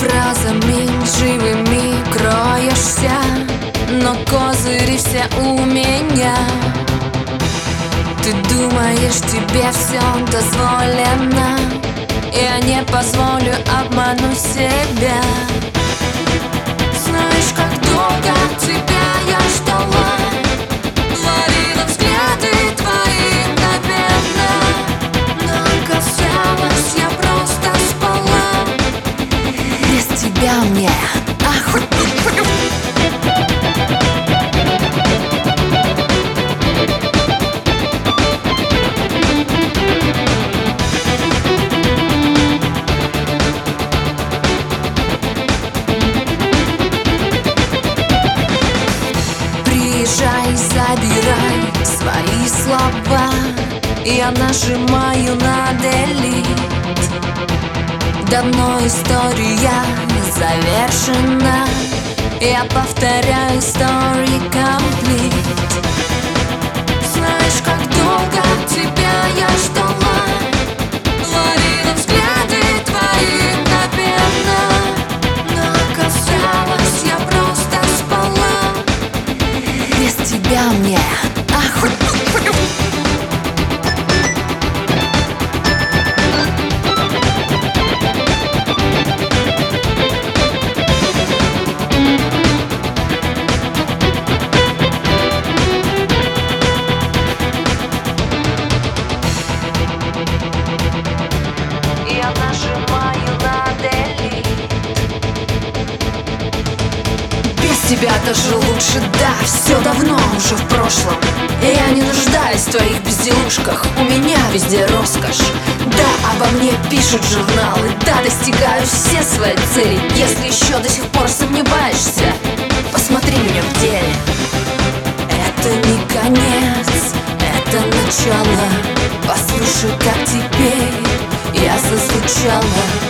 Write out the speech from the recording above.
фразами живыми кроешься Но козыри все у меня. Ты думаешь, тебе все дозволено Я не позволю обмануть себя. Слова Я нажимаю на делит Давно история завершена Я повторяю story complete. Знаешь, как долго тебя я ждала Ловила взгляды твои мгновенно. Но казалось, я просто спала. Без тебя мне охуенно тебя даже лучше, да, все давно уже в прошлом. Я не нуждаюсь в твоих безделушках, у меня везде роскошь. Да, обо мне пишут журналы, да, достигаю все свои цели. Если еще до сих пор сомневаешься, посмотри меня в деле. Это не конец, это начало. Послушай, как теперь я зазвучала